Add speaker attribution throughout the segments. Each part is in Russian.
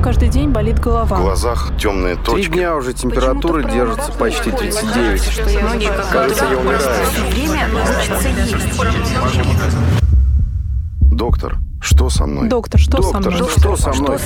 Speaker 1: каждый день болит голова.
Speaker 2: В глазах темные точки.
Speaker 3: Три дня уже температура держится почти 39. Кажется, я умираю.
Speaker 2: Доктор, что со мной?
Speaker 1: Доктор, что со
Speaker 3: Доктор,
Speaker 1: мной?
Speaker 3: что со мной?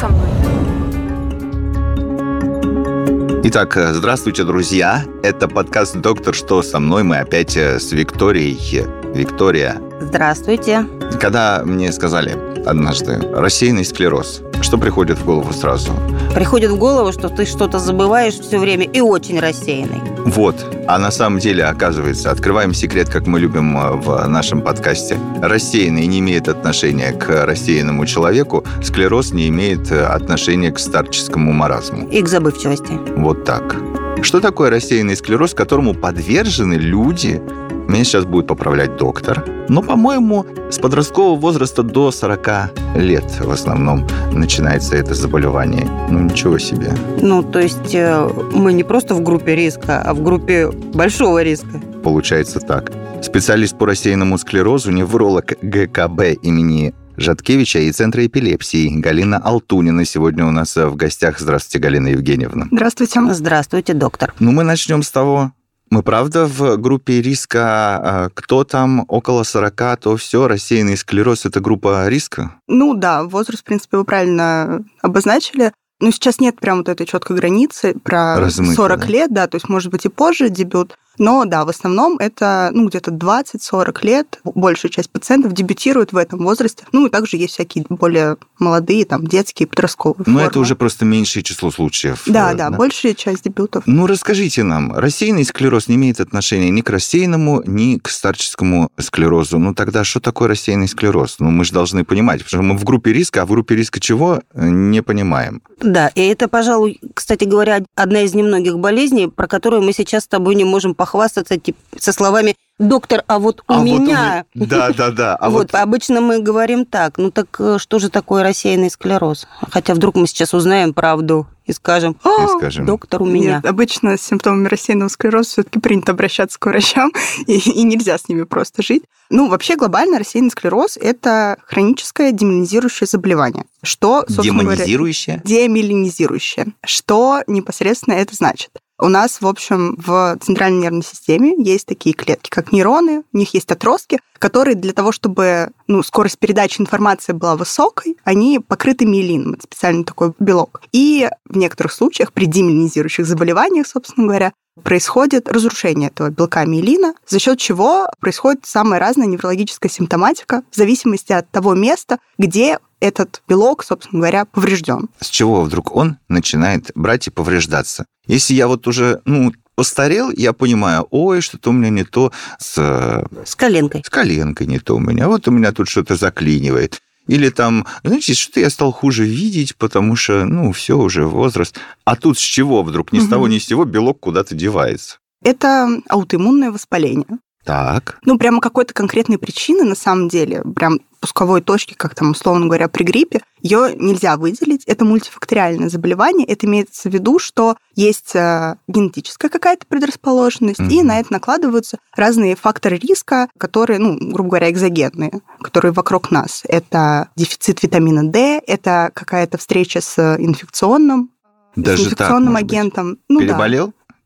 Speaker 4: Итак, здравствуйте, друзья. Это подкаст «Доктор, что со мной?» Мы опять э, с Викторией. Виктория,
Speaker 5: Здравствуйте.
Speaker 4: когда мне сказали однажды рассеянный склероз, что приходит в голову сразу?
Speaker 5: Приходит в голову, что ты что-то забываешь все время и очень рассеянный.
Speaker 4: Вот. А на самом деле, оказывается, открываем секрет, как мы любим э, в нашем подкасте. Рассеянный не имеет отношения к рассеянному человеку, склероз не имеет э, отношения к старческому маразму.
Speaker 5: И к забывчивости.
Speaker 4: Вот так. Что такое рассеянный склероз, которому подвержены люди? Меня сейчас будет поправлять доктор. Но, по-моему, с подросткового возраста до 40 лет в основном начинается это заболевание. Ну, ничего себе.
Speaker 5: Ну, то есть э, мы не просто в группе риска, а в группе большого риска.
Speaker 4: Получается так. Специалист по рассеянному склерозу, невролог ГКБ имени Жаткевича и Центра эпилепсии Галина Алтунина сегодня у нас в гостях. Здравствуйте, Галина Евгеньевна.
Speaker 1: Здравствуйте.
Speaker 5: Здравствуйте, доктор.
Speaker 4: Ну, мы начнем с того, мы правда в группе риска, а, кто там около 40, то все, рассеянный склероз – это группа риска?
Speaker 6: Ну да, возраст, в принципе, вы правильно обозначили. Но сейчас нет прям вот этой четкой границы про
Speaker 4: Размыто,
Speaker 6: 40
Speaker 4: да?
Speaker 6: лет, да, то есть, может быть, и позже дебют. Но да, в основном это ну, где-то 20-40 лет. Большая часть пациентов дебютирует в этом возрасте. Ну и также есть всякие более молодые, там, детские, подростковые
Speaker 4: Но
Speaker 6: формы.
Speaker 4: это уже просто меньшее число случаев.
Speaker 6: Да,
Speaker 4: э,
Speaker 6: да, большая часть дебютов.
Speaker 4: Ну, расскажите нам, рассеянный склероз не имеет отношения ни к рассеянному, ни к старческому склерозу. Ну, тогда что такое рассеянный склероз? Ну, мы же должны понимать, потому что мы в группе риска, а в группе риска чего, э, не понимаем.
Speaker 5: Да, и это, пожалуй, кстати говоря, одна из немногих болезней, про которую мы сейчас с тобой не можем похвастаться типа, со словами «доктор, а вот у
Speaker 4: А вот
Speaker 5: меня...»
Speaker 4: ме- Да, да, да. А
Speaker 5: вот,
Speaker 4: вот
Speaker 5: обычно мы говорим так, ну так э, что же такое рассеянный склероз? Хотя вдруг мы сейчас узнаем правду и скажем, «А,
Speaker 4: скажем.
Speaker 5: доктор у меня.
Speaker 6: Нет, обычно с симптомами рассеянного склероза все-таки принято обращаться к врачам, и, и нельзя с ними просто жить. Ну, вообще глобально рассеянный склероз – это хроническое демилинизирующее заболевание. Что, собственно говоря,
Speaker 4: демонизирующее?
Speaker 6: демилинизирующее. Что непосредственно это значит? У нас, в общем, в центральной нервной системе есть такие клетки, как нейроны, у них есть отростки, которые для того, чтобы ну, скорость передачи информации была высокой, они покрыты миелином, это специальный такой белок. И в некоторых случаях при демиелинизирующих заболеваниях, собственно говоря, происходит разрушение этого белка миелина, за счет чего происходит самая разная неврологическая симптоматика в зависимости от того места, где этот белок, собственно говоря, поврежден.
Speaker 4: С чего вдруг он начинает брать и повреждаться? Если я вот уже, ну, постарел, я понимаю, ой, что-то у меня не то с, э,
Speaker 5: С коленкой.
Speaker 4: с коленкой не то у меня, вот у меня тут что-то заклинивает. Или там, знаете, что-то я стал хуже видеть, потому что, ну, все уже возраст. А тут с чего вдруг? Ни с того, ни с сего белок куда-то девается.
Speaker 6: Это аутоиммунное воспаление.
Speaker 4: Так.
Speaker 6: Ну, прямо какой-то конкретной причины, на самом деле, прям пусковой точки, как там, условно говоря, при гриппе, ее нельзя выделить. Это мультифакториальное заболевание. Это имеется в виду, что есть э, генетическая какая-то предрасположенность, и
Speaker 4: Мгм.
Speaker 6: на это накладываются разные факторы риска, которые, ну, грубо говоря, экзогенные, которые вокруг нас. Это дефицит витамина D, это какая-то встреча с инфекционным, с
Speaker 4: Даже так,
Speaker 6: инфекционным
Speaker 4: быть.
Speaker 6: агентом. Ну, да.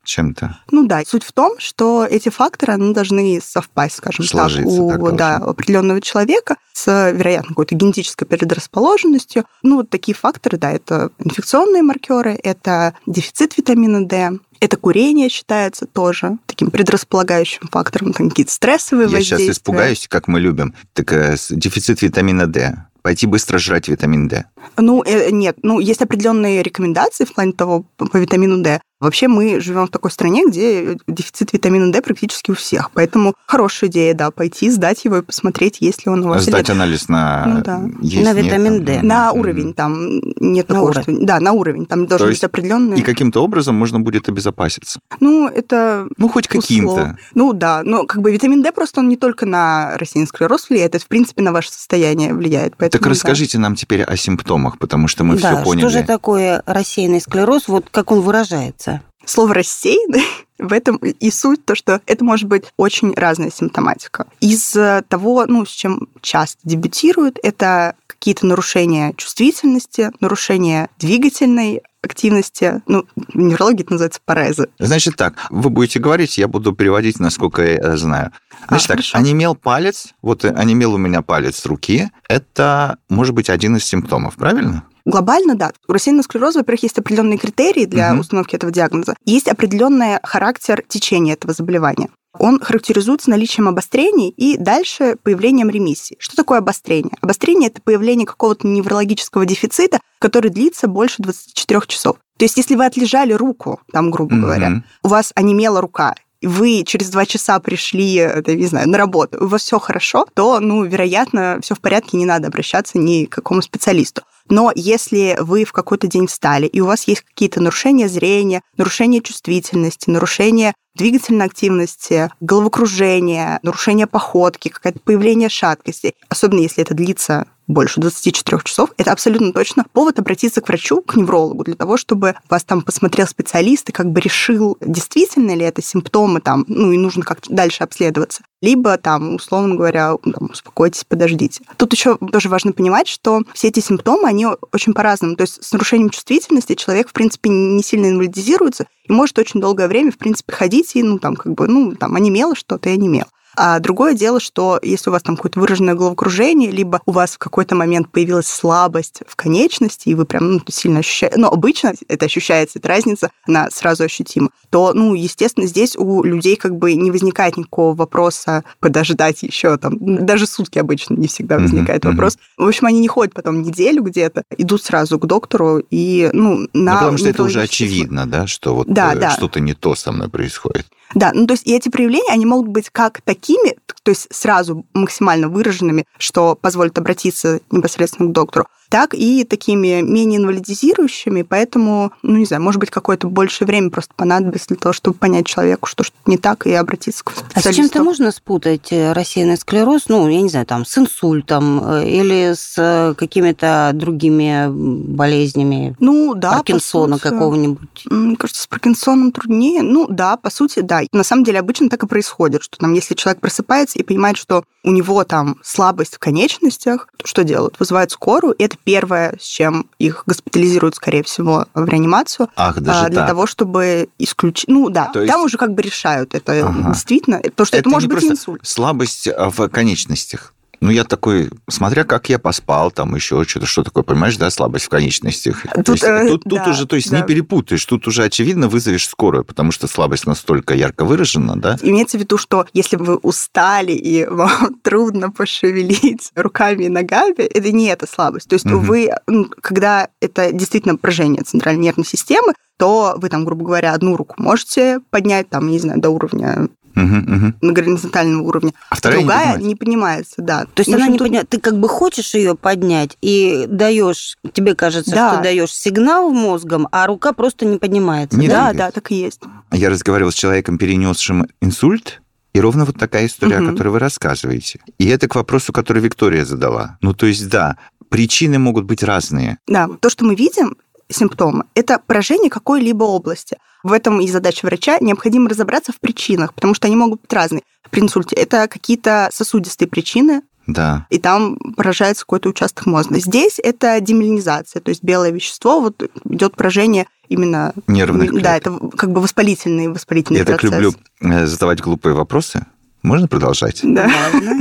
Speaker 4: Чем-то?
Speaker 6: Ну да, суть в том, что эти факторы они должны совпасть, скажем
Speaker 4: Сложиться
Speaker 6: так, у
Speaker 4: так должно.
Speaker 6: да, определенного человека с, вероятно, какой-то генетической предрасположенностью. Ну, вот такие факторы, да, это инфекционные маркеры, это дефицит витамина D, это курение считается тоже таким предрасполагающим фактором, там какие-то стрессовые
Speaker 4: Я
Speaker 6: воздействия.
Speaker 4: сейчас испугаюсь, как мы любим. Так э, дефицит витамина D. Пойти быстро жрать витамин D.
Speaker 6: Ну, э, нет, ну, есть определенные рекомендации в плане того по витамину D. Вообще мы живем в такой стране, где дефицит витамина D практически у всех. Поэтому хорошая идея, да, пойти, сдать его и посмотреть, есть ли он у вас или
Speaker 4: Сдать анализ на...
Speaker 6: Ну да.
Speaker 4: есть,
Speaker 5: На
Speaker 4: нет,
Speaker 5: витамин
Speaker 4: там.
Speaker 5: D.
Speaker 6: На уровень там нет
Speaker 5: На
Speaker 6: такого,
Speaker 5: уровень.
Speaker 6: что... Да, на уровень. Там должен
Speaker 4: есть
Speaker 6: быть определенный...
Speaker 4: И каким-то образом можно будет обезопаситься.
Speaker 6: Ну, это...
Speaker 4: Ну, хоть каким-то.
Speaker 6: Ну да, но как бы витамин D просто он не только на рассеянный склероз влияет, это в принципе на ваше состояние влияет. Поэтому,
Speaker 4: Так
Speaker 6: да.
Speaker 4: расскажите нам теперь о симптомах, потому что мы
Speaker 5: да,
Speaker 4: все поняли.
Speaker 5: что же такое рассеянный склероз, вот как он выражается?
Speaker 6: Слово «рассеянный» в этом и суть, то, что это может быть очень разная симптоматика. Из того, ну, с чем часто дебютируют, это какие-то нарушения чувствительности, нарушения двигательной активности. Ну, в неврологии это называется парезы.
Speaker 4: Значит так, вы будете говорить, я буду переводить, насколько я э, знаю. Значит
Speaker 6: А,
Speaker 4: так,
Speaker 6: хорошо.
Speaker 4: онемел палец, вот э, онемел у меня палец руки, это может быть один из симптомов, правильно?
Speaker 6: Глобально, да. У рассеянного склероза, во-первых, есть определенные критерии для
Speaker 4: Мгм.
Speaker 6: установки этого диагноза. Есть определенный характер течения этого заболевания. Он характеризуется наличием обострений и дальше появлением ремиссии. Что такое обострение? Обострение – это появление какого-то неврологического дефицита, который длится больше 24 часов. То есть если вы отлежали руку, там, грубо говоря,
Speaker 4: Мгм.
Speaker 6: у вас онемела рука, вы через два часа пришли, это, не знаю, на работу, у вас все хорошо, то, ну, вероятно, все в порядке, не надо обращаться ни к какому специалисту. Но если вы в какой-то день встали, и у вас есть какие-то нарушения зрения, нарушения чувствительности, нарушения двигательной активности, головокружение, нарушение походки, какое-то появление шаткости, особенно если это длится больше 24 часов, это абсолютно точно повод обратиться к врачу, к неврологу, для того, чтобы вас там посмотрел специалист и как бы решил, действительно ли это симптомы там, ну и нужно как-то дальше обследоваться. Либо там, условно говоря, там, успокойтесь, подождите. Тут еще тоже важно понимать, что все эти симптомы, они очень по-разному. То есть с нарушением чувствительности человек, в принципе, не сильно инвалидизируется и может очень долгое время, в принципе, ходить и, ну, там, как бы, ну, там, онемело что-то и онемело. А другое дело, что если у вас там какое-то выраженное головокружение, либо у вас в какой-то момент появилась слабость в конечности, и вы прям ну, сильно ощущаете, но обычно это ощущается, эта разница, она сразу ощутима, то, ну, естественно, здесь у людей как бы не возникает никакого вопроса подождать еще там, даже сутки обычно не всегда возникает
Speaker 4: мгм.
Speaker 6: вопрос. В общем, они не ходят потом неделю где-то, идут сразу к доктору и, ну, на...
Speaker 4: Ну, потому что это уже очевидно, да, что вот
Speaker 6: Да,
Speaker 4: э,
Speaker 6: да.
Speaker 4: что-то не то со мной происходит.
Speaker 6: Да, ну то есть и эти проявления, они могут быть как такими, то есть сразу максимально выраженными, что позволит обратиться непосредственно к доктору, так и такими менее инвалидизирующими, поэтому, ну не знаю, может быть, какое-то большее время просто понадобится для того, чтобы понять человеку, что что-то не так, и обратиться к
Speaker 5: А
Speaker 6: специалисту.
Speaker 5: с чем-то можно спутать э, рассеянный склероз, ну, я не знаю, там, с инсультом э, или с э, какими-то другими болезнями,
Speaker 6: Ну да,
Speaker 5: Паркинсона какого-нибудь?
Speaker 6: Мне кажется, с Паркинсоном труднее. Ну да, по сути, да. На самом деле обычно так и происходит, что там, если человек просыпается и понимает, что у него там слабость в конечностях, то что делают? Вызывают скорую, и это первое, с чем их госпитализируют, скорее всего, в реанимацию,
Speaker 4: Ах, даже
Speaker 6: а, для
Speaker 4: так.
Speaker 6: того, чтобы исключить... Ну да,
Speaker 4: То есть-
Speaker 6: там уже как бы решают это
Speaker 4: Ага.
Speaker 6: действительно, потому что это,
Speaker 4: не
Speaker 6: может быть
Speaker 4: просто
Speaker 6: инсульт.
Speaker 4: Слабость а, в конечностях. Ну, я такой, смотря как я поспал, там еще что-то, что такое, понимаешь, да, слабость в конечностях. То
Speaker 6: Тут,
Speaker 4: есть,
Speaker 6: э,
Speaker 4: тут, тут
Speaker 6: да,
Speaker 4: уже, то есть,
Speaker 6: да.
Speaker 4: не перепутаешь, тут уже, очевидно, вызовешь скорую, потому что слабость настолько ярко выражена, да?
Speaker 6: Имеется в виду, что если вы устали и вам трудно пошевелить руками и ногами, это не эта слабость. То есть
Speaker 4: Мгм.
Speaker 6: вы, ну, когда это действительно поражение центральной нервной системы, то вы там, грубо говоря, одну руку можете поднять, там, не знаю, до уровня,
Speaker 4: Мгм.
Speaker 6: на горизонтального уровня,
Speaker 4: А вторая не
Speaker 6: другая
Speaker 4: поднимается.
Speaker 6: не поднимается, да.
Speaker 5: То есть она не
Speaker 6: тут-
Speaker 5: Ты как бы хочешь ее поднять и даешь, тебе кажется,
Speaker 6: Да.
Speaker 5: что даешь сигнал мозгом, а рука просто не поднимается.
Speaker 4: Не
Speaker 5: да?
Speaker 6: Да,
Speaker 4: двигается.
Speaker 6: да, так и есть.
Speaker 4: Я разговаривал с человеком, перенесшим инсульт, и ровно вот такая история,
Speaker 6: Мгм.
Speaker 4: о которой вы рассказываете. И это к вопросу, который Виктория задала. Ну, то есть, да, причины могут быть разные.
Speaker 6: Да, то, что мы видим, симптомы, это поражение какой-либо области. В этом и задача врача. Необходимо разобраться в причинах, потому что они могут быть разные. При инсульте это какие-то сосудистые причины,
Speaker 4: Да.
Speaker 6: и там поражается какой-то участок мозга. Здесь это демиелинизация, то есть белое вещество, вот идет поражение именно...
Speaker 4: Нервных
Speaker 6: Да,
Speaker 4: клеток.
Speaker 6: это как бы воспалительный, воспалительный
Speaker 4: Я так
Speaker 6: процесс.
Speaker 4: люблю э, задавать глупые вопросы. Можно продолжать?
Speaker 6: Да.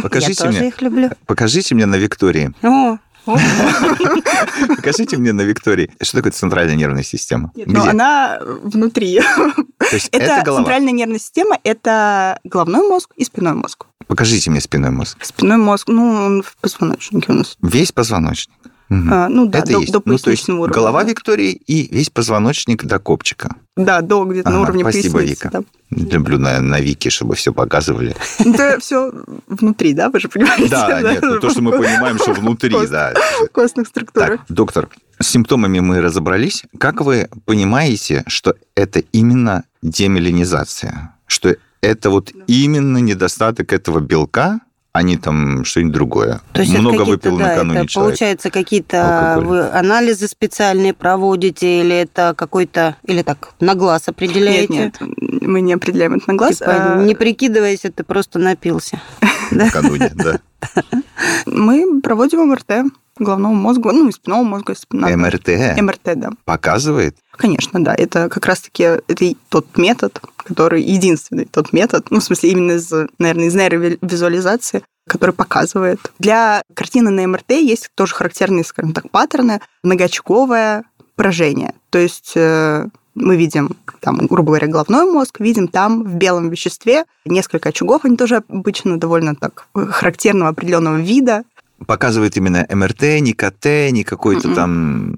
Speaker 4: Покажите
Speaker 5: я тоже
Speaker 4: мне.
Speaker 5: их люблю.
Speaker 4: Покажите мне на Виктории.
Speaker 5: О,
Speaker 4: Покажите мне на Виктории, что такое центральная нервная система.
Speaker 6: Нет, но она внутри.
Speaker 4: То есть это,
Speaker 6: Это
Speaker 4: голова.
Speaker 6: центральная нервная система, это головной мозг и спинной мозг.
Speaker 4: Покажите мне спинной мозг.
Speaker 6: Спинной мозг, ну, он в позвоночнике у нас.
Speaker 4: Весь позвоночник. Мгм.
Speaker 6: А, ну да,
Speaker 4: это
Speaker 6: до,
Speaker 4: есть.
Speaker 6: до
Speaker 4: ну, то есть
Speaker 6: поясничного уровня.
Speaker 4: голова. Виктории и весь позвоночник до копчика.
Speaker 6: Да, до где-то на
Speaker 4: Ага,
Speaker 6: уровне
Speaker 4: спасибо,
Speaker 6: поясницы.
Speaker 4: Вика.
Speaker 6: да.
Speaker 4: Люблю на, на Вики, чтобы все показывали.
Speaker 6: Ну, Это все внутри, да, вы же понимаете?
Speaker 4: Да, нет, ну, то, что мы понимаем, что внутри, да.
Speaker 6: Костных структурах.
Speaker 4: Доктор, с симптомами мы разобрались. Как вы понимаете, что это именно демелинизация? Что это вот именно недостаток этого белка, а не там что-нибудь другое?
Speaker 5: То есть это
Speaker 4: Много выпил
Speaker 5: да,
Speaker 4: накануне
Speaker 5: это
Speaker 4: человек.
Speaker 5: получается какие-то вы анализы специальные проводите или это какой-то или так на глаз определяете?
Speaker 6: Нет, нет, мы не определяем это на глаз.
Speaker 5: Типа,
Speaker 6: а
Speaker 5: не прикидываясь, ты просто напился.
Speaker 4: Накануне, да.
Speaker 6: Мы проводим МРТ. Головного мозга, ну, и спинного мозга. если надо.
Speaker 4: МРТ
Speaker 6: МРТ, да.
Speaker 4: показывает?
Speaker 6: Конечно, да. Это как раз-таки это тот метод, который единственный тот метод, ну, в смысле, именно из, наверное, из нейровизуализации, который показывает. Для картины на МРТ есть тоже характерные, скажем так, паттерны. Многоочаговое поражение. То есть э, мы видим, там, грубо говоря, головной мозг, видим там в белом веществе несколько очагов, они тоже обычно довольно так характерного определенного вида.
Speaker 4: Показывает именно МРТ, не КТ, не какой-то там...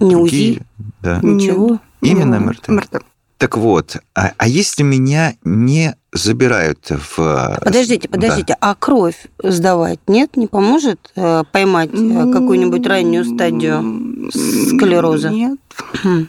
Speaker 5: Не. УЗИ.
Speaker 4: Да.
Speaker 5: Ничего.
Speaker 4: Именно МРТ.
Speaker 6: МРТ.
Speaker 4: Так вот, а, а если меня не забирают в...
Speaker 5: Подождите,
Speaker 4: Да.
Speaker 5: подождите, а кровь сдавать нет, не поможет э, поймать э, какую-нибудь раннюю стадию склероза?
Speaker 6: Нет.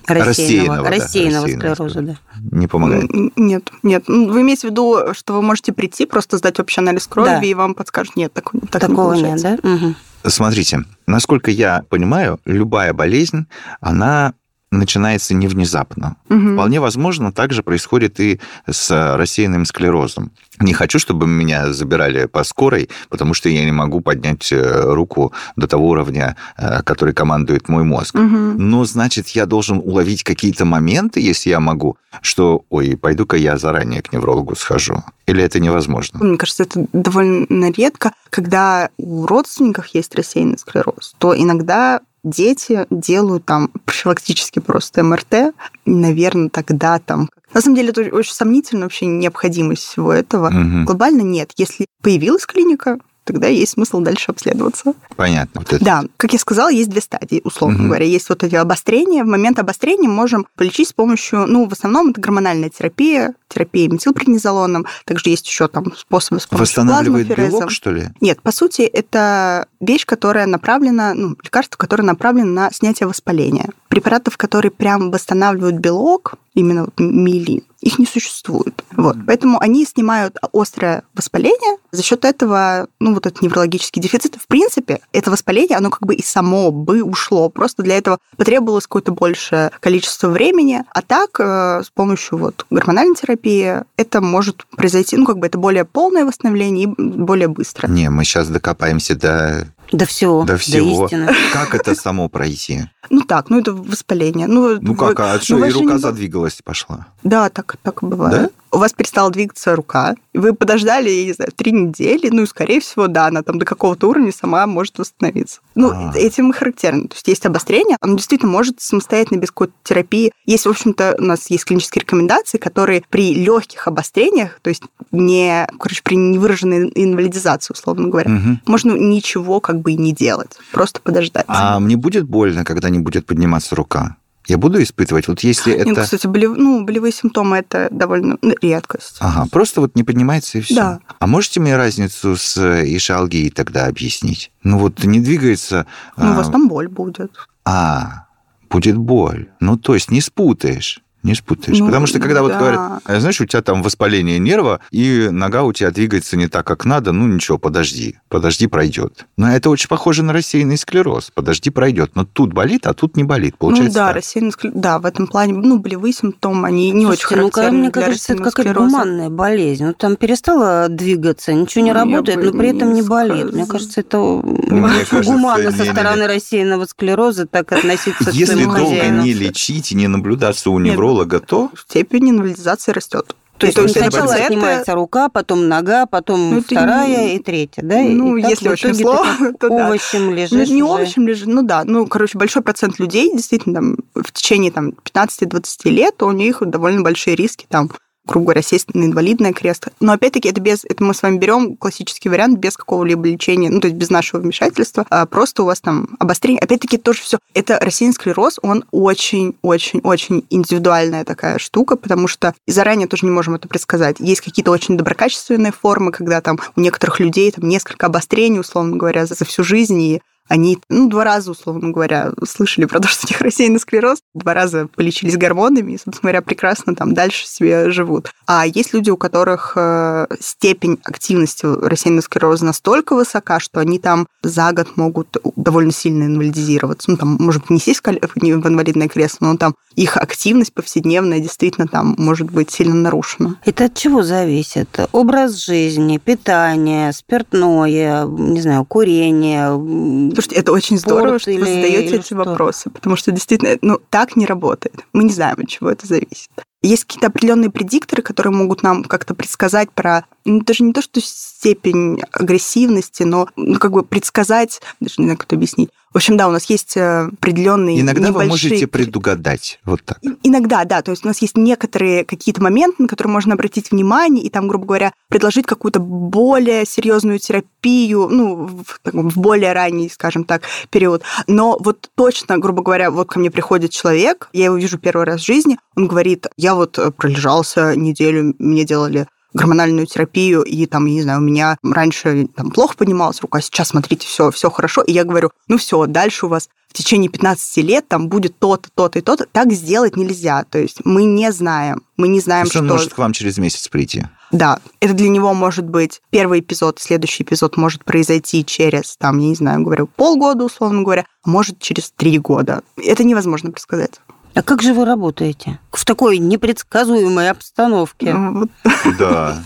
Speaker 5: рассеянного,
Speaker 4: Рассеянного, да,
Speaker 5: рассеянного склероза, да?
Speaker 4: Не помогает.
Speaker 6: Нет, нет. Ну, Вы имеете в виду, что вы можете прийти, просто сдать общий анализ крови,
Speaker 5: Да.
Speaker 6: и вам подскажут, нет, так, так не
Speaker 5: Такого нет,
Speaker 6: получается.
Speaker 5: да? Мгм.
Speaker 4: Смотрите, насколько я понимаю, любая болезнь, она начинается не внезапно.
Speaker 6: Мгм.
Speaker 4: Вполне возможно, так же происходит и с рассеянным склерозом. Не хочу, чтобы меня забирали по скорой, потому что я не могу поднять э, руку до того уровня, э, который командует мой мозг.
Speaker 6: Мгм.
Speaker 4: Но, значит, я должен уловить какие-то моменты, если я могу, что, ой, пойду-ка я заранее к неврологу схожу. Или это невозможно?
Speaker 6: Мне кажется, это довольно редко. Когда у родственников есть рассеянный склероз, то иногда дети делают там профилактически просто МРТ, наверное, тогда там... На самом деле, это очень сомнительно вообще необходимость всего этого.
Speaker 4: Мгм.
Speaker 6: Глобально нет. Если появилась клиника, тогда есть смысл дальше обследоваться.
Speaker 4: Понятно. Вот это.
Speaker 6: Да, как я сказала, есть две стадии, условно
Speaker 4: Мгм.
Speaker 6: говоря. Есть вот эти обострения. В момент обострения можем полечить с помощью, ну, в основном это гормональная терапия, терапия метилпреднизолоном. Также есть еще там способы с помощью
Speaker 4: Восстанавливает белок, что ли?
Speaker 6: Нет, по сути, это вещь, которая направлена, ну, лекарство, которое направлено на снятие воспаления. Препаратов, которые прям восстанавливают белок, именно вот миелин, их не существует. Вот. Поэтому они снимают острое воспаление. За счет этого, ну, вот этот неврологический дефицит, в принципе, это воспаление, оно как бы и само бы ушло. Просто для этого потребовалось какое-то большее количество времени. А так, э, с помощью вот гормональной терапии это может произойти, ну, как бы это более полное восстановление и более быстро.
Speaker 4: Не, мы сейчас докопаемся до,
Speaker 5: До всего,
Speaker 4: до всего.
Speaker 5: истины.
Speaker 4: Как это само пройти?
Speaker 6: Ну так, ну это воспаление. Ну,
Speaker 4: Ну как, а
Speaker 6: ну,
Speaker 4: что,
Speaker 6: вы
Speaker 4: и рука
Speaker 6: не-
Speaker 4: задвигалась и пошла?
Speaker 6: Да, так, так и бывает. У вас перестала двигаться рука, вы подождали, я не знаю, три недели, ну и, скорее всего, да, она там до какого-то уровня сама может восстановиться. Ну,
Speaker 4: А.
Speaker 6: этим и характерно. То есть есть обострение, оно действительно может самостоятельно без какой-то терапии. Есть, в общем-то, у нас есть клинические рекомендации, которые при легких обострениях, то есть не, короче, при невыраженной инвалидизации, условно говоря,
Speaker 4: Мгм.
Speaker 6: можно ничего как бы и не делать, просто подождать.
Speaker 4: А мне будет больно, когда не будет подниматься рука? Я буду испытывать? Вот если это...
Speaker 6: кстати, болев- ну, болевые симптомы это довольно ну, редкость.
Speaker 4: Ага, просто вот не поднимается и все.
Speaker 6: Да.
Speaker 4: А можете мне разницу с э, ишалгией тогда объяснить? Ну вот не двигается...
Speaker 6: Ну, у
Speaker 4: а,
Speaker 6: вас там боль будет.
Speaker 4: А, будет боль. Ну, то есть не спутаешь. Не спутаешь.
Speaker 6: Ну,
Speaker 4: Потому что когда вот
Speaker 6: да.
Speaker 4: говорят, «А, знаешь, у тебя там воспаление нерва, и нога у тебя двигается не так, как надо, ну ничего, подожди, подожди, пройдет. Но это очень похоже на рассеянный склероз. Подожди, пройдет. Но тут болит, а тут не болит. Получается
Speaker 6: ну да,
Speaker 4: так.
Speaker 6: рассеянный склероз. Да, в этом плане, ну, болевые симптомы, они не очень
Speaker 5: Слушайте, ну,
Speaker 6: характерны
Speaker 5: мне
Speaker 6: для
Speaker 5: кажется, это какая-то гуманная болезнь. Ну, там перестала двигаться, ничего не
Speaker 6: Ну,
Speaker 5: работает, но при этом не
Speaker 6: не
Speaker 5: болит. Мне кажется, это
Speaker 4: мне кажется,
Speaker 5: гуманно со стороны рассеянного склероза так относиться к
Speaker 4: Если долго
Speaker 5: хозяину.
Speaker 4: не лечить и не наблюдаться у
Speaker 6: Нет.
Speaker 4: Невролога, то
Speaker 6: Степень инвалидизации растет.
Speaker 5: То есть,
Speaker 6: То есть это
Speaker 5: сначала
Speaker 6: пациенты-
Speaker 5: отнимается рука, потом нога, потом
Speaker 6: Ну, это
Speaker 5: вторая
Speaker 6: не-
Speaker 5: и третья, да? И
Speaker 6: Ну,
Speaker 5: так
Speaker 6: если очень зло, то да.
Speaker 5: овощем
Speaker 6: Ну,
Speaker 5: лежишь
Speaker 6: не
Speaker 5: уже.
Speaker 6: овощем лежит, ну да. Ну, короче, большой процент людей действительно там, в течение там, 15-20 лет у них довольно большие риски там грубо говоря, на инвалидное кресло. Но опять-таки это без, это мы с вами берем классический вариант без какого-либо лечения, ну то есть без нашего вмешательства, а просто у вас там обострение. Опять-таки тоже все. Это рассеянный склероз, он очень-очень-очень индивидуальная такая штука, потому что заранее тоже не можем это предсказать. Есть какие-то очень доброкачественные формы, когда там у некоторых людей там несколько обострений, условно говоря, за, за всю жизнь, и они, ну, два раза, условно говоря, слышали про то, что у них рассеянный склероз, два раза полечились гормонами и, собственно говоря, прекрасно там дальше себе живут. А есть люди, у которых э, степень активности рассеянного склероза настолько высока, что они там за год могут довольно сильно инвалидизироваться. Ну, там, может быть, не сесть в инвалидное кресло, но там их активность повседневная действительно там может быть сильно нарушена.
Speaker 5: Это от чего зависит? Образ жизни, питание, спиртное, не знаю, курение,
Speaker 6: Слушайте, это очень здорово, что вы задаете
Speaker 5: или
Speaker 6: эти
Speaker 5: что?
Speaker 6: вопросы, потому что действительно, ну, так не работает. Мы не знаем, от чего это зависит. Есть какие-то определенные предикторы, которые могут нам как-то предсказать про, ну, даже не то, что степень агрессивности, но ну, как бы предсказать, даже не знаю, как это объяснить. В общем, да, у нас есть э, определенные
Speaker 4: Иногда вы
Speaker 6: небольшие
Speaker 4: можете предугадать. Вот так.
Speaker 6: И- Иногда, да. То есть у нас есть некоторые какие-то моменты, на которые можно обратить внимание, и там, грубо говоря, предложить какую-то более серьезную терапию, ну, в, в более ранний, скажем так, период. Но вот точно, грубо говоря, вот ко мне приходит человек, я его вижу первый раз в жизни, он говорит, я вот э, пролежался неделю, мне делали гормональную терапию, и там, я не знаю, у меня раньше там плохо поднималась рука, сейчас, смотрите, все, все хорошо. И я говорю, ну все, дальше у вас в течение 15 лет там будет то-то, то-то и то-то. Так сделать нельзя. То есть мы не знаем. Мы не знаем,
Speaker 4: есть он
Speaker 6: что...
Speaker 4: может к вам через месяц прийти.
Speaker 6: Да, это для него может быть первый эпизод, следующий эпизод может произойти через, там, я не знаю, говорю, полгода, условно говоря, а может через три года. Это невозможно предсказать.
Speaker 5: А как же вы работаете? В такой непредсказуемой обстановке.
Speaker 6: Вот.
Speaker 4: Да.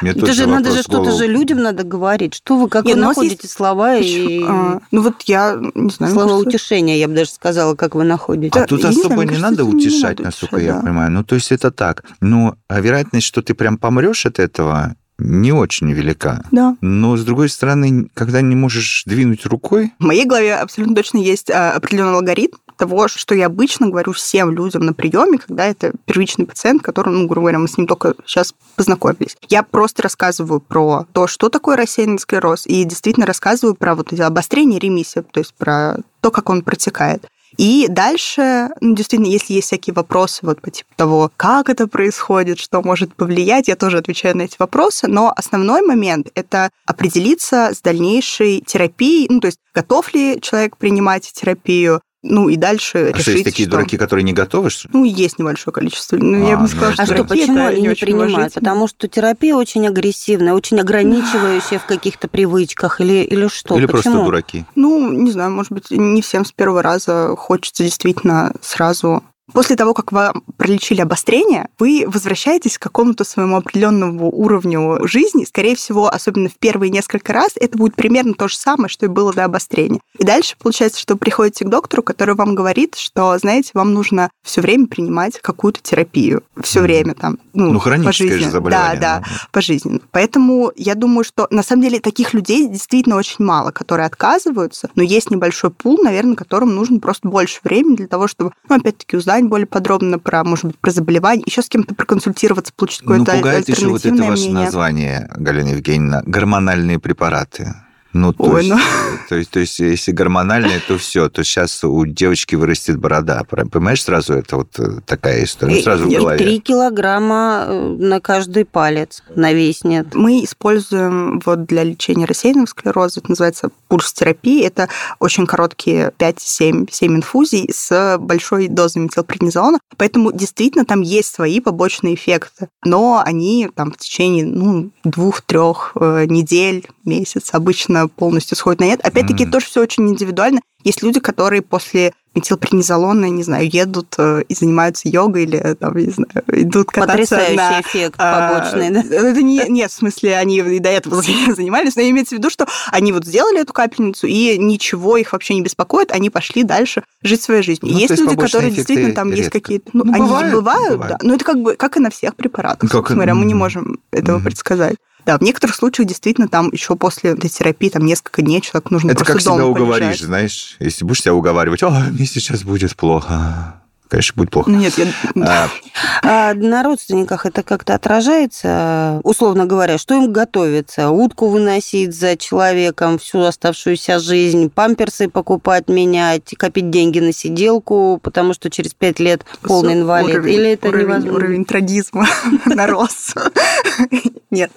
Speaker 4: Мне
Speaker 5: Это же надо же что-то же людям надо говорить. Что вы, как
Speaker 6: Нет,
Speaker 5: вы
Speaker 6: ну,
Speaker 5: находите слова и
Speaker 6: А, Ну вот я, не знаю,
Speaker 5: слова
Speaker 6: кажется,
Speaker 5: утешения, я бы даже сказала, как вы находите.
Speaker 4: А
Speaker 6: Да,
Speaker 4: тут особо
Speaker 6: знаю,
Speaker 4: не
Speaker 6: мне
Speaker 4: надо
Speaker 6: кажется, не
Speaker 4: утешать,
Speaker 6: надо
Speaker 4: насколько
Speaker 6: утешать,
Speaker 4: я
Speaker 6: да.
Speaker 4: понимаю. Ну, то есть это так. Но а вероятность, что ты прям помрешь от этого, не очень велика.
Speaker 6: Да.
Speaker 4: Но, с другой стороны, когда не можешь двинуть рукой,
Speaker 6: В моей голове абсолютно точно есть а, определенный алгоритм того, что я обычно говорю всем людям на приеме, когда это первичный пациент, который, ну, грубо говоря, мы с ним только сейчас познакомились. Я просто рассказываю про то, что такое рассеянный склероз, и действительно рассказываю про вот эти обострения, ремиссия, то есть про то, как он протекает. И дальше, ну, действительно, если есть всякие вопросы вот по типу того, как это происходит, что может повлиять, я тоже отвечаю на эти вопросы, но основной момент — это определиться с дальнейшей терапией, ну, то есть готов ли человек принимать терапию, ну, и дальше
Speaker 4: а
Speaker 6: решить,
Speaker 4: что есть такие
Speaker 6: что-
Speaker 4: дураки, которые не готовы, что ли?
Speaker 6: Ну, есть небольшое количество. Ну, я
Speaker 4: А,
Speaker 6: бы не сказала,
Speaker 4: ну,
Speaker 6: что
Speaker 5: А что, почему они не
Speaker 6: очень
Speaker 5: принимают?
Speaker 6: уважительно.
Speaker 5: Потому что терапия очень агрессивная, очень ограничивающая в каких-то привычках или, или что?
Speaker 4: Или просто
Speaker 5: почему?
Speaker 4: дураки?
Speaker 6: Ну, не знаю, может быть, не всем с первого раза хочется действительно сразу После того, как вам пролечили обострение, вы возвращаетесь к какому-то своему определенному уровню жизни. Скорее всего, особенно в первые несколько раз, это будет примерно то же самое, что и было до обострения. И дальше получается, что вы приходите к доктору, который вам говорит, что, знаете, вам нужно все время принимать какую-то терапию. Все
Speaker 4: Мгм.
Speaker 6: время там. Ну,
Speaker 4: Ну, хроническое же заболевание.
Speaker 6: Да, да пожизненно. Поэтому я думаю, что на самом деле таких людей действительно очень мало, которые отказываются, но есть небольшой пул, наверное, которым нужно просто больше времени для того, чтобы, ну, опять-таки, узнать более подробно про, может быть, про заболевание, еще с кем-то проконсультироваться, получить
Speaker 4: Ну,
Speaker 6: какое-то
Speaker 4: пугает еще вот это ваше
Speaker 6: мнение.
Speaker 4: название, Галина Евгеньевна, гормональные препараты. Ну, то,
Speaker 6: Ой,
Speaker 4: есть,
Speaker 6: ну.
Speaker 4: то, есть, то есть, если гормональные, то все, то сейчас у девочки вырастет борода. Понимаешь, сразу это вот э, такая история, ну,
Speaker 5: И-
Speaker 4: сразу в голове.
Speaker 5: Три килограмма э, на каждый палец нависнет.
Speaker 6: Мы используем вот для лечения рассеянного склероза, это называется пульс-терапия. Это очень короткие 5-7 7 инфузий с большой дозой метилпреднизолона. Поэтому действительно там есть свои побочные эффекты. Но они там в течение ну, двух-трех э, недель, месяц обычно полностью сходят на нет. Опять-таки,
Speaker 4: Мгм.
Speaker 6: тоже все очень индивидуально. Есть люди, которые после метилпреднизолона, не знаю, едут э, и занимаются йогой или, э, там, не знаю, идут кататься
Speaker 5: Потрясающий
Speaker 6: на
Speaker 5: эффект
Speaker 6: а,
Speaker 5: побочный, да?
Speaker 6: Это не, нет, в смысле, они и до этого занимались, но имеется в виду, что они вот сделали эту капельницу, и ничего их вообще не беспокоит, они пошли дальше жить своей жизнью.
Speaker 4: Ну,
Speaker 6: есть
Speaker 4: есть
Speaker 6: люди, которые действительно там есть
Speaker 4: редко.
Speaker 6: какие-то... Ну,
Speaker 4: Ну,
Speaker 6: они
Speaker 4: бывают,
Speaker 6: бывают,
Speaker 4: бывают.
Speaker 6: да. Но это как бы как и на всех препаратах,
Speaker 4: Как
Speaker 6: говоря, мы не можем этого
Speaker 4: Мгм.
Speaker 6: предсказать. Да, в некоторых случаях действительно там еще после этой терапии там несколько дней человек нужно
Speaker 4: Это
Speaker 6: просто
Speaker 4: как себя
Speaker 6: дома
Speaker 4: уговоришь,
Speaker 6: полежать.
Speaker 4: знаешь, если будешь себя уговаривать, о, мне сейчас будет плохо. Конечно, будет плохо.
Speaker 6: Ну нет, я...
Speaker 4: А,
Speaker 5: А на родственниках это как-то отражается, условно говоря, что им готовится? Утку выносить за человеком всю оставшуюся жизнь, памперсы покупать, менять, копить деньги на сиделку, потому что через пять лет полный инвалид.
Speaker 6: Уровень-
Speaker 5: Или это
Speaker 6: уровень,
Speaker 5: невозможно?
Speaker 6: Уровень трагизма нарос. Нет.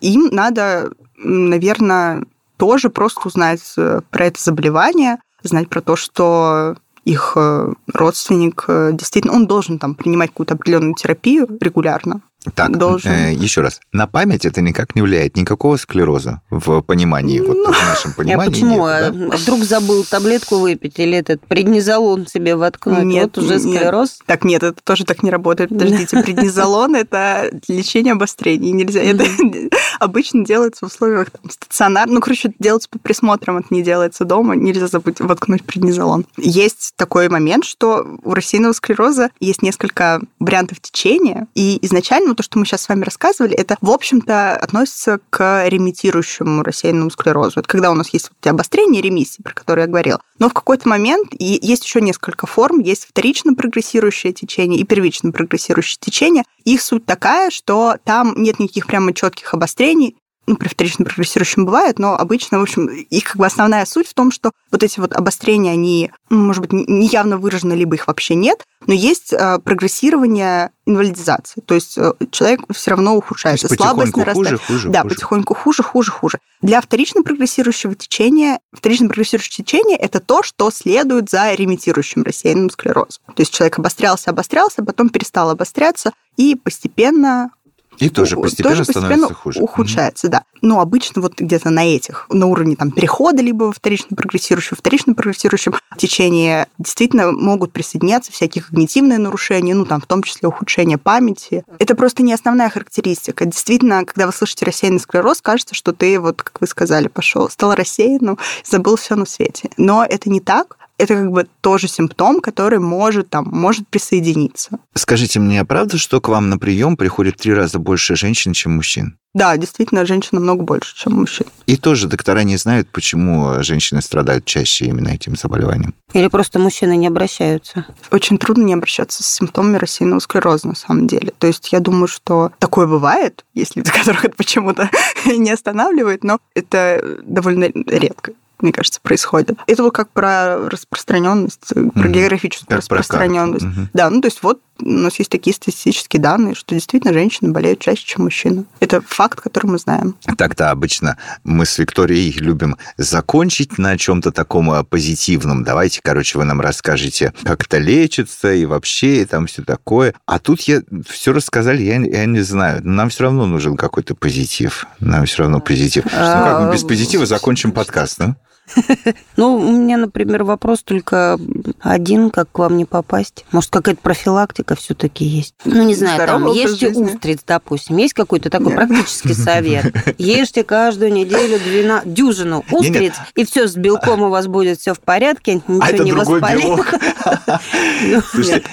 Speaker 6: Им надо, наверное, тоже просто узнать э, про это заболевание, знать про то, что их э, родственник э, действительно, он должен там принимать какую-то определенную терапию регулярно.
Speaker 4: Так,
Speaker 6: должен.
Speaker 4: э, еще раз. На память это никак не влияет. Никакого склероза в понимании, вот
Speaker 6: Ну,
Speaker 4: в нашем
Speaker 5: А
Speaker 4: понимании.
Speaker 5: почему?
Speaker 4: нет, да?
Speaker 5: А Вдруг забыл таблетку выпить или этот преднизолон себе воткнуть?
Speaker 6: Нет,
Speaker 5: вот уже
Speaker 6: нет.
Speaker 5: склероз.
Speaker 6: Так, нет, это тоже так не работает. Подождите, преднизолон – это лечение обострений. Нельзя. Это обычно делается в условиях там, стационар. Ну, короче, это делается под присмотром, это не делается дома. Нельзя забыть воткнуть преднизолон. Есть такой момент, что у рассеянного склероза есть несколько вариантов течения. И изначально то, что мы сейчас с вами рассказывали, это, в общем-то, относится к ремитирующему рассеянному склерозу. Это когда у нас есть вот эти обострения, ремиссии, про которые я говорила. Но в какой-то момент и есть еще несколько форм. Есть вторично прогрессирующее течение и первично прогрессирующее течение. Их суть такая, что там нет никаких прямо четких обострений, ну, при вторично прогрессирующем бывает, но обычно, в общем, их как бы основная суть в том, что вот эти вот обострения, они, ну, может быть, не явно выражены, либо их вообще нет, но есть э, прогрессирование инвалидизации. То есть э, человек все равно
Speaker 4: То
Speaker 6: ухудшается.
Speaker 4: есть
Speaker 6: Слабость нарастает.
Speaker 4: хуже, хуже,
Speaker 6: Да,
Speaker 4: хуже.
Speaker 6: потихоньку хуже, хуже, хуже. Для вторично прогрессирующего течения, вторично прогрессирующее течение – это то, что следует за ремитирующим рассеянным склерозом. То есть человек обострялся, обострялся, потом перестал обостряться, и постепенно
Speaker 4: И тоже постепенно
Speaker 6: тоже
Speaker 4: становится хуже.
Speaker 6: ухудшается, да. Но обычно вот где-то на этих, на уровне там перехода либо во вторично прогрессирующем, вторично прогрессирующем течении действительно могут присоединяться всякие когнитивные нарушения, ну там в том числе ухудшение памяти. Это просто не основная характеристика. Действительно, когда вы слышите рассеянный склероз, кажется, что ты вот, как вы сказали, пошел, стал рассеянным, забыл все на свете. Но это не так. Это как бы тоже симптом, который может там может присоединиться.
Speaker 4: Скажите мне, а правда, что к вам на прием приходит в три раза больше женщин, чем мужчин?
Speaker 6: Да, действительно, женщин намного больше, чем мужчин.
Speaker 4: И тоже доктора не знают, почему женщины страдают чаще именно этим заболеванием.
Speaker 5: Или просто мужчины не обращаются?
Speaker 6: Очень трудно не обращаться с симптомами рассеянного склероза на самом деле. То есть я думаю, что такое бывает, есть люди, которых это почему-то не останавливает, но это довольно редко мне кажется, происходит. Это вот как про распространенность, про
Speaker 4: Мгм.
Speaker 6: географическую
Speaker 4: Как про
Speaker 6: распространенность.
Speaker 4: карту. Мгм.
Speaker 6: Да, ну то есть вот у нас есть такие статистические данные, что действительно женщины болеют чаще, чем мужчины. Это факт, который мы знаем.
Speaker 4: Так-то обычно мы с Викторией любим закончить на чем-то таком э, позитивном. Давайте, короче, вы нам расскажете, как это лечится и вообще, и там все такое. А тут я все рассказали, я, я не знаю. Нам все равно нужен какой-то позитив. Нам все равно позитив. Ну как, мы без позитива закончим подкаст, да?
Speaker 5: Ну, у меня, например, вопрос только один, как к вам не попасть. Может, какая-то профилактика все-таки есть? Ну, не знаю, там, ешьте
Speaker 6: жизни.
Speaker 5: устриц, допустим. Есть какой-то такой
Speaker 6: Нет.
Speaker 5: практический совет? Ешьте каждую неделю 12, дюжину устриц, и все, с белком у вас будет все в порядке, ничего
Speaker 4: А это
Speaker 5: не
Speaker 4: другой
Speaker 5: воспалит. Ну,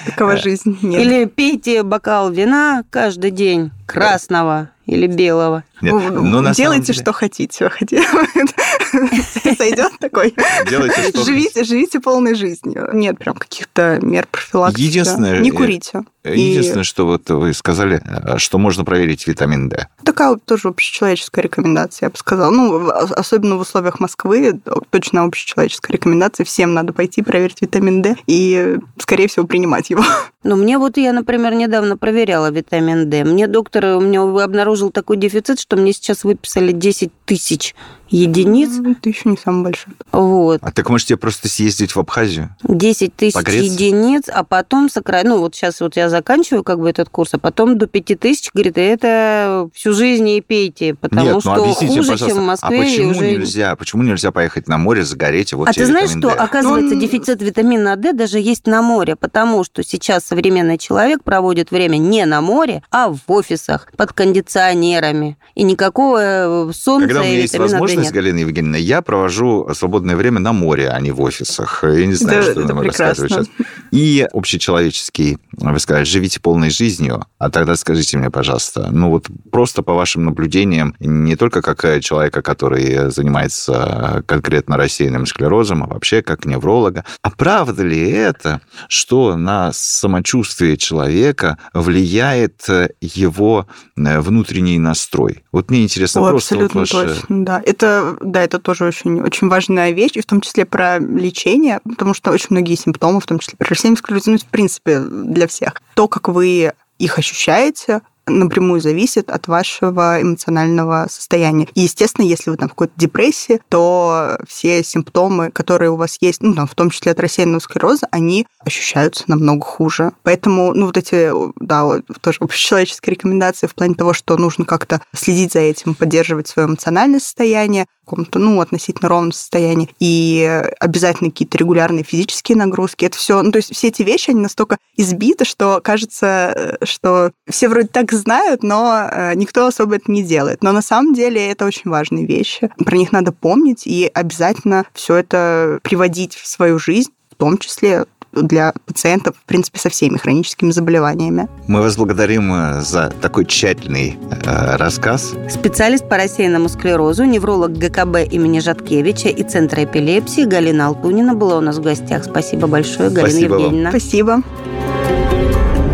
Speaker 6: Такова жизнь. Нет.
Speaker 5: Или пейте бокал вина каждый день, красного или белого.
Speaker 4: Нет,
Speaker 6: Ну,
Speaker 4: ну, самом
Speaker 6: Делайте,
Speaker 4: деле,
Speaker 6: что хотите. Сойдет такой.
Speaker 4: Делайте, что
Speaker 6: Живите, живите полной жизнью. Нет прям каких-то мер профилактики.
Speaker 4: Единственное,
Speaker 6: Не
Speaker 4: э,
Speaker 6: курите. И
Speaker 4: Единственное, что вот вы сказали, э, что можно проверить витамин D.
Speaker 6: такая вот тоже общечеловеческая рекомендация, я бы сказала. Ну, в- особенно в условиях Москвы, точно общечеловеческая рекомендация. Всем надо пойти проверить витамин D и, скорее всего, принимать его.
Speaker 5: Ну, мне вот, я, например, недавно проверяла витамин D. Мне доктор у меня обнаружил такой дефицит, что мне сейчас выписали 10 тысяч единиц.
Speaker 6: Это еще не самый большой.
Speaker 5: Вот.
Speaker 4: А так можете просто съездить в Абхазию?
Speaker 5: 10 тысяч
Speaker 4: Погреться?
Speaker 5: единиц, а потом сокра... Ну, вот сейчас вот я заканчиваю как бы этот курс, а потом до 5 тысяч, говорит, это всю жизнь и пейте, потому
Speaker 4: Нет, ну
Speaker 5: что
Speaker 4: объясните,
Speaker 5: хуже,
Speaker 4: пожалуйста,
Speaker 5: чем в
Speaker 4: а
Speaker 5: Москве. и
Speaker 4: почему
Speaker 5: уже...
Speaker 4: нельзя? Почему нельзя поехать на море, загореть, и вот
Speaker 5: А
Speaker 4: тебе
Speaker 5: ты знаешь, что,
Speaker 4: D?
Speaker 5: оказывается,
Speaker 6: Ну,
Speaker 5: дефицит витамина D даже есть на море, потому что сейчас современный человек проводит время не на море, а в офисах, под кондиционерами. И никакого э, солнца
Speaker 4: Когда у меня есть возможность. Галина Евгеньевна, я провожу свободное время на море, а не в офисах. Я не знаю,
Speaker 6: Да,
Speaker 4: что нам рассказывать сейчас. И общечеловеческий, вы сказали, живите полной жизнью, а тогда скажите мне, пожалуйста, ну вот просто по вашим наблюдениям, не только как э, человека, который занимается конкретно рассеянным склерозом, а вообще как невролога, а правда ли это, что на самочувствие человека влияет э, его э, внутренний настрой? Вот мне интересно
Speaker 6: О,
Speaker 4: просто вот ваше-
Speaker 6: точно, да. Это, да, это тоже очень, очень важная вещь, и в том числе про лечение, потому что очень многие симптомы, в том числе рассеянном склерозе, ну, в принципе, для всех. То, как вы их ощущаете, напрямую зависит от вашего эмоционального состояния. И, естественно, если вы там в какой-то депрессии, то все симптомы, которые у вас есть, ну, там, в том числе от рассеянного склероза, они ощущаются намного хуже. Поэтому, ну, вот эти, да, вот, тоже общечеловеческие рекомендации в плане того, что нужно как-то следить за этим, поддерживать свое эмоциональное состояние, каком-то, ну, относительно ровном состоянии, и обязательно какие-то регулярные физические нагрузки. Это все, ну, то есть все эти вещи, они настолько избиты, что кажется, что все вроде так знают, но э, никто особо это не делает. Но на самом деле это очень важные вещи. Про них надо помнить и обязательно все это приводить в свою жизнь, в том числе для пациентов, в принципе, со всеми хроническими заболеваниями.
Speaker 4: Мы вас благодарим э, за такой тщательный э, рассказ.
Speaker 5: Специалист по рассеянному склерозу, невролог ГКБ имени Жаткевича и Центра эпилепсии Галина Алтунина была у нас в гостях. Спасибо большое, Галина
Speaker 4: Спасибо вам.
Speaker 5: Евгеньевна.
Speaker 6: Спасибо.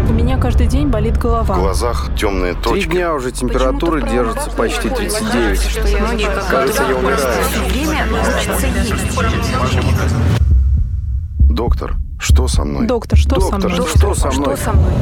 Speaker 1: У меня каждый день болит голова.
Speaker 2: В глазах темные
Speaker 3: Три
Speaker 2: точки.
Speaker 3: дня уже температура держится почти 39. Кажется, я умираю.
Speaker 2: Доктор, что со мной?
Speaker 1: Доктор, что со
Speaker 3: Доктор,
Speaker 1: мной?
Speaker 3: что со мной?
Speaker 1: Что со мной?